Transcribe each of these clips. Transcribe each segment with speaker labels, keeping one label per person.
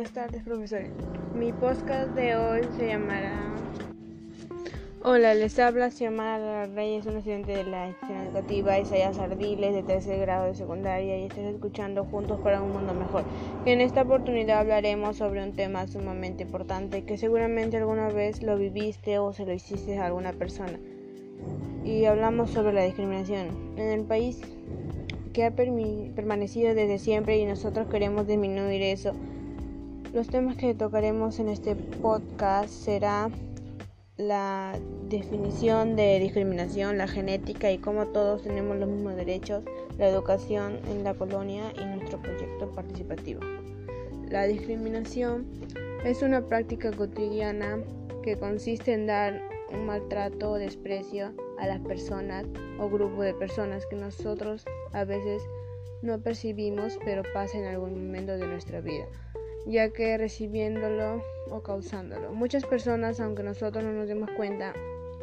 Speaker 1: Buenas tardes, profesores. Mi podcast de hoy se llamará. Hola, les habla Xiomara Reyes, una estudiante de la institución educativa Isaías Ardiles de tercer grado de secundaria y estás escuchando Juntos para un Mundo Mejor. En esta oportunidad hablaremos sobre un tema sumamente importante que seguramente alguna vez lo viviste o se lo hiciste a alguna persona. Y hablamos sobre la discriminación. En el país que ha permanecido desde siempre y nosotros queremos disminuir eso. Los temas que tocaremos en este podcast será la definición de discriminación, la genética y cómo todos tenemos los mismos derechos, la educación en la colonia y nuestro proyecto participativo. La discriminación es una práctica cotidiana que consiste en dar un maltrato o desprecio a las personas o grupo de personas que nosotros a veces no percibimos pero pasa en algún momento de nuestra vida, ya que recibiéndolo o causándolo. Muchas personas, aunque nosotros no nos demos cuenta,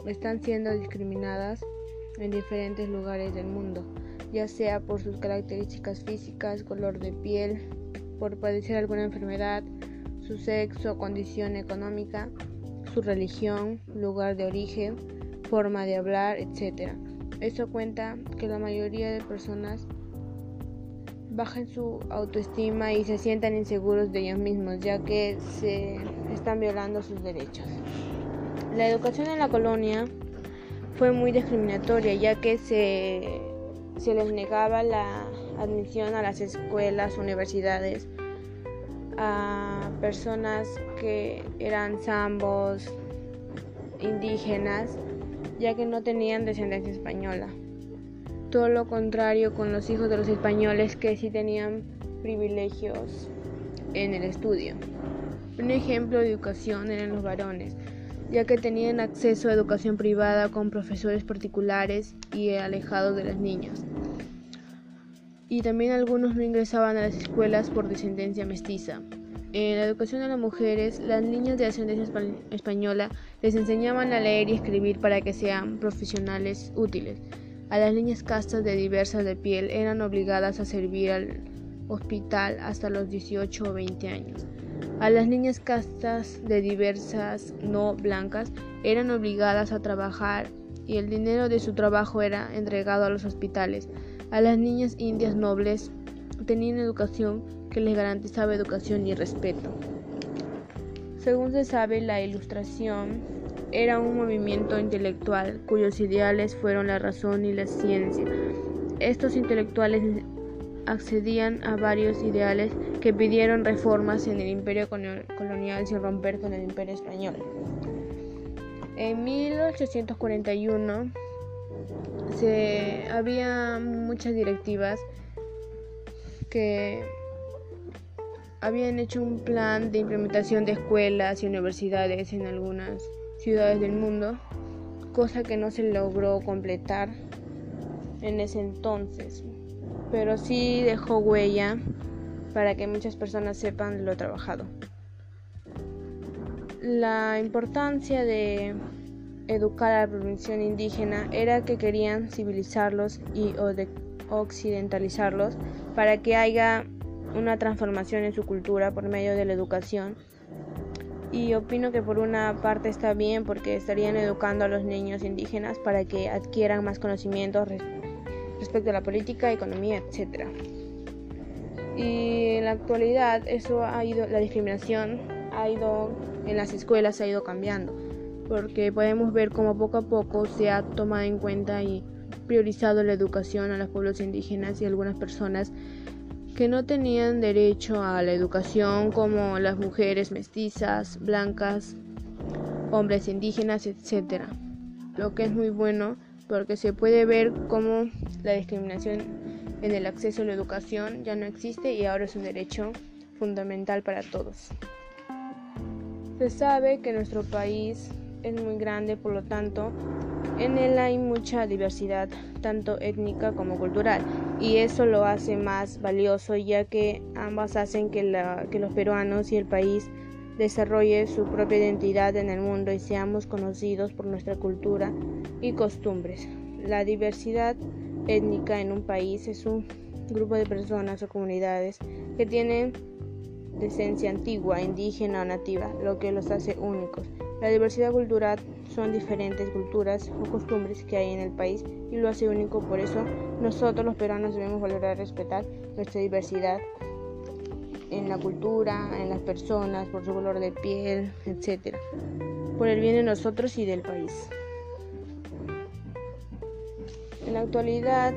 Speaker 1: están siendo discriminadas en diferentes lugares del mundo, ya sea por sus características físicas, color de piel, por padecer alguna enfermedad, su sexo, condición económica, su religión, lugar de origen, forma de hablar, etc. Esto cuenta que la mayoría de personas bajan su autoestima y se sientan inseguros de ellos mismos, ya que se están violando sus derechos. La educación en la colonia fue muy discriminatoria, ya que se, se les negaba la admisión a las escuelas, universidades, a personas que eran zambos, indígenas, ya que no tenían descendencia española. Todo lo contrario con los hijos de los españoles que sí tenían privilegios en el estudio. Un ejemplo de educación eran los varones, ya que tenían acceso a educación privada con profesores particulares y alejados de las niñas. Y también algunos no ingresaban a las escuelas por descendencia mestiza. En la educación de las mujeres, las niñas de ascendencia española les enseñaban a leer y escribir para que sean profesionales útiles. A las niñas castas de diversas de piel eran obligadas a servir al hospital hasta los 18 o 20 años. A las niñas castas de diversas no blancas eran obligadas a trabajar y el dinero de su trabajo era entregado a los hospitales. A las niñas indias nobles tenían educación que les garantizaba educación y respeto. Según se sabe, la Ilustración era un movimiento intelectual cuyos ideales fueron la razón y la ciencia. Estos intelectuales accedían a varios ideales que pidieron reformas en el imperio colonial sin romper con el imperio español. En 1841 se, había muchas directivas que habían hecho un plan de implementación de escuelas y universidades en algunas ciudades del mundo, cosa que no se logró completar en ese entonces, pero sí dejó huella para que muchas personas sepan lo trabajado. La importancia de educar a la población indígena era que querían civilizarlos y occidentalizarlos para que haya una transformación en su cultura por medio de la educación. Y opino que por una parte está bien porque estarían educando a los niños indígenas para que adquieran más conocimientos respecto a la política, economía, etc. Y en la actualidad eso ha ido, la discriminación ha ido en las escuelas ha ido cambiando, porque podemos ver cómo poco a poco se ha tomado en cuenta y priorizado la educación a los pueblos indígenas y algunas personas que no tenían derecho a la educación como las mujeres mestizas, blancas, hombres indígenas, etc. Lo que es muy bueno porque se puede ver cómo la discriminación en el acceso a la educación ya no existe y ahora es un derecho fundamental para todos. Se sabe que nuestro país es muy grande, por lo tanto, en él hay mucha diversidad, tanto étnica como cultural, y eso lo hace más valioso ya que ambas hacen que, que los peruanos y el país desarrolle su propia identidad en el mundo y seamos conocidos por nuestra cultura y costumbres. La diversidad étnica en un país es un grupo de personas o comunidades que tienen de esencia antigua, indígena o nativa, lo que los hace únicos. La diversidad cultural son diferentes culturas o costumbres que hay en el país y lo hace único. Por eso nosotros los peruanos debemos valorar respetar nuestra diversidad en la cultura, en las personas, por su color de piel, etc. Por el bien de nosotros y del país. En la actualidad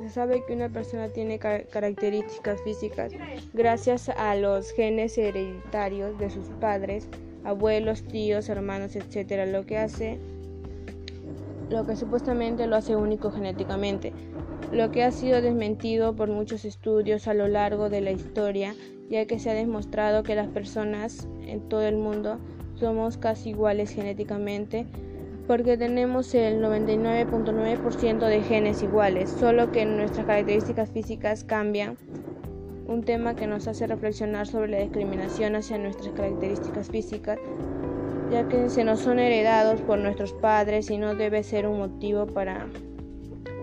Speaker 1: se sabe que una persona tiene características físicas gracias a los genes hereditarios de sus padres, abuelos, tíos, hermanos, etc. Lo que hace lo que supuestamente lo hace único genéticamente, lo que ha sido desmentido por muchos estudios a lo largo de la historia, ya que se ha demostrado que las personas en todo el mundo somos casi iguales genéticamente, porque tenemos el 99.9% de genes iguales, solo que nuestras características físicas cambian, un tema que nos hace reflexionar sobre la discriminación hacia nuestras características físicas ya que se nos son heredados por nuestros padres y no debe ser un motivo para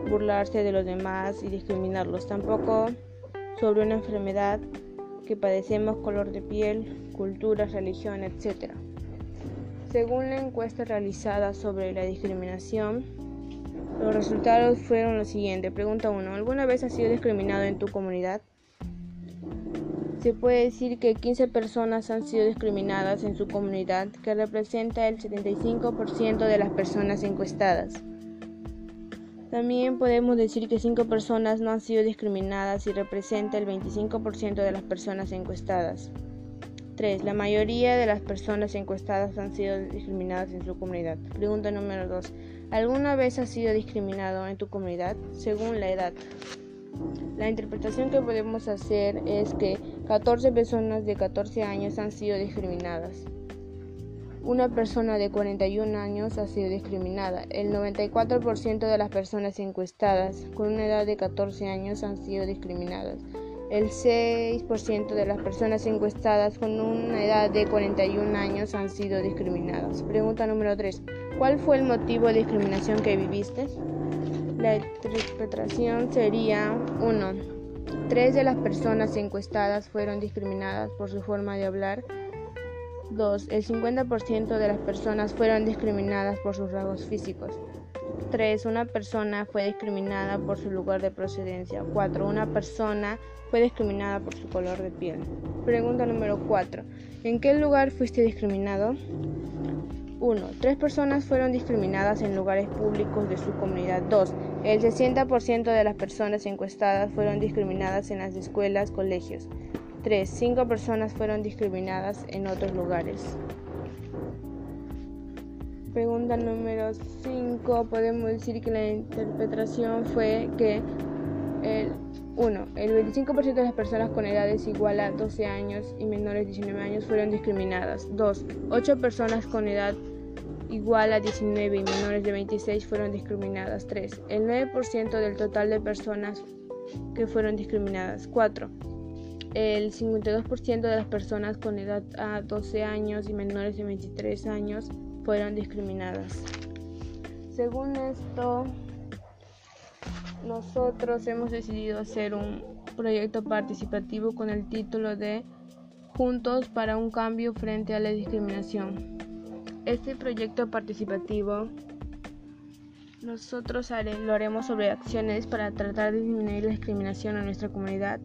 Speaker 1: burlarse de los demás y discriminarlos. Tampoco sobre una enfermedad que padecemos, color de piel, cultura, religión, etc. Según la encuesta realizada sobre la discriminación, los resultados fueron los siguientes. Pregunta 1. ¿Alguna vez has sido discriminado en tu comunidad? Se puede decir que 15 personas han sido discriminadas en su comunidad, que representa el 75% de las personas encuestadas. También podemos decir que 5 personas no han sido discriminadas y representa el 25% de las personas encuestadas. 3. La mayoría de las personas encuestadas han sido discriminadas en su comunidad. Pregunta número 2. ¿Alguna vez has sido discriminado en tu comunidad? Según la edad. La interpretación que podemos hacer es que 14 personas de 14 años han sido discriminadas. Una persona de 41 años ha sido discriminada. El 94% de las personas encuestadas con una edad de 14 años han sido discriminadas. El 6% de las personas encuestadas con una edad de 41 años han sido discriminadas. Pregunta número 3. ¿Cuál fue el motivo de discriminación que viviste? La interpretación sería 1. Tres de las personas encuestadas fueron discriminadas por su forma de hablar. 2. El 50% de las personas fueron discriminadas por sus rasgos físicos. 3. Una persona fue discriminada por su lugar de procedencia. 4. Una persona fue discriminada por su color de piel. Pregunta número 4. ¿En qué lugar fuiste discriminado? 1. Tres personas fueron discriminadas en lugares públicos de su comunidad. 2. El 60% de las personas encuestadas fueron discriminadas en las escuelas, colegios. 3. Cinco personas fueron discriminadas en otros lugares. Pregunta número 5. Podemos decir que la interpretación fue que el 1. El 25% de las personas con edades igual a 12 años y menores de 19 años fueron discriminadas. 2. 8 personas con edad igual a 19 y menores de 26 fueron discriminadas. 3. El 9% del total de personas que fueron discriminadas. 4. El 52% de las personas con edad a 12 años y menores de 23 años fueron discriminadas. Según esto, nosotros hemos decidido hacer un proyecto participativo con el título de Juntos para un cambio frente a la discriminación. Este proyecto participativo nosotros lo haremos sobre acciones para tratar de disminuir la discriminación en nuestra comunidad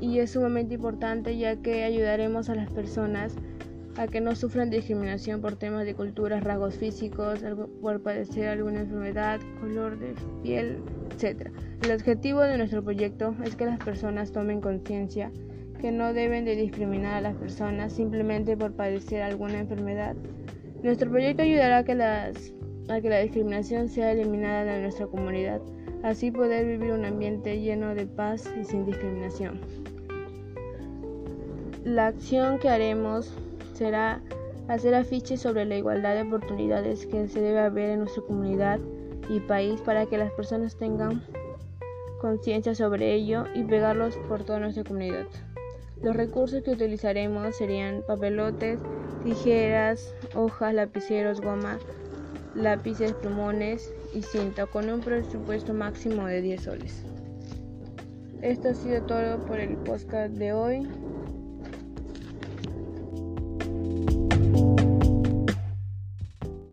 Speaker 1: y es sumamente importante ya que ayudaremos a las personas a que no sufran discriminación por temas de cultura, rasgos físicos, por padecer alguna enfermedad, color de piel, etc. El objetivo de nuestro proyecto es que las personas tomen conciencia que no deben de discriminar a las personas simplemente por padecer alguna enfermedad. Nuestro proyecto ayudará a que, las, a que la discriminación sea eliminada de nuestra comunidad, así poder vivir un ambiente lleno de paz y sin discriminación. La acción que haremos será hacer afiches sobre la igualdad de oportunidades que se debe haber en nuestra comunidad y país para que las personas tengan conciencia sobre ello y pegarlos por toda nuestra comunidad. Los recursos que utilizaremos serían papelotes, tijeras, hojas, lapiceros, goma, lápices, plumones y cinta con un presupuesto máximo de 10 soles. Esto ha sido todo por el podcast de hoy.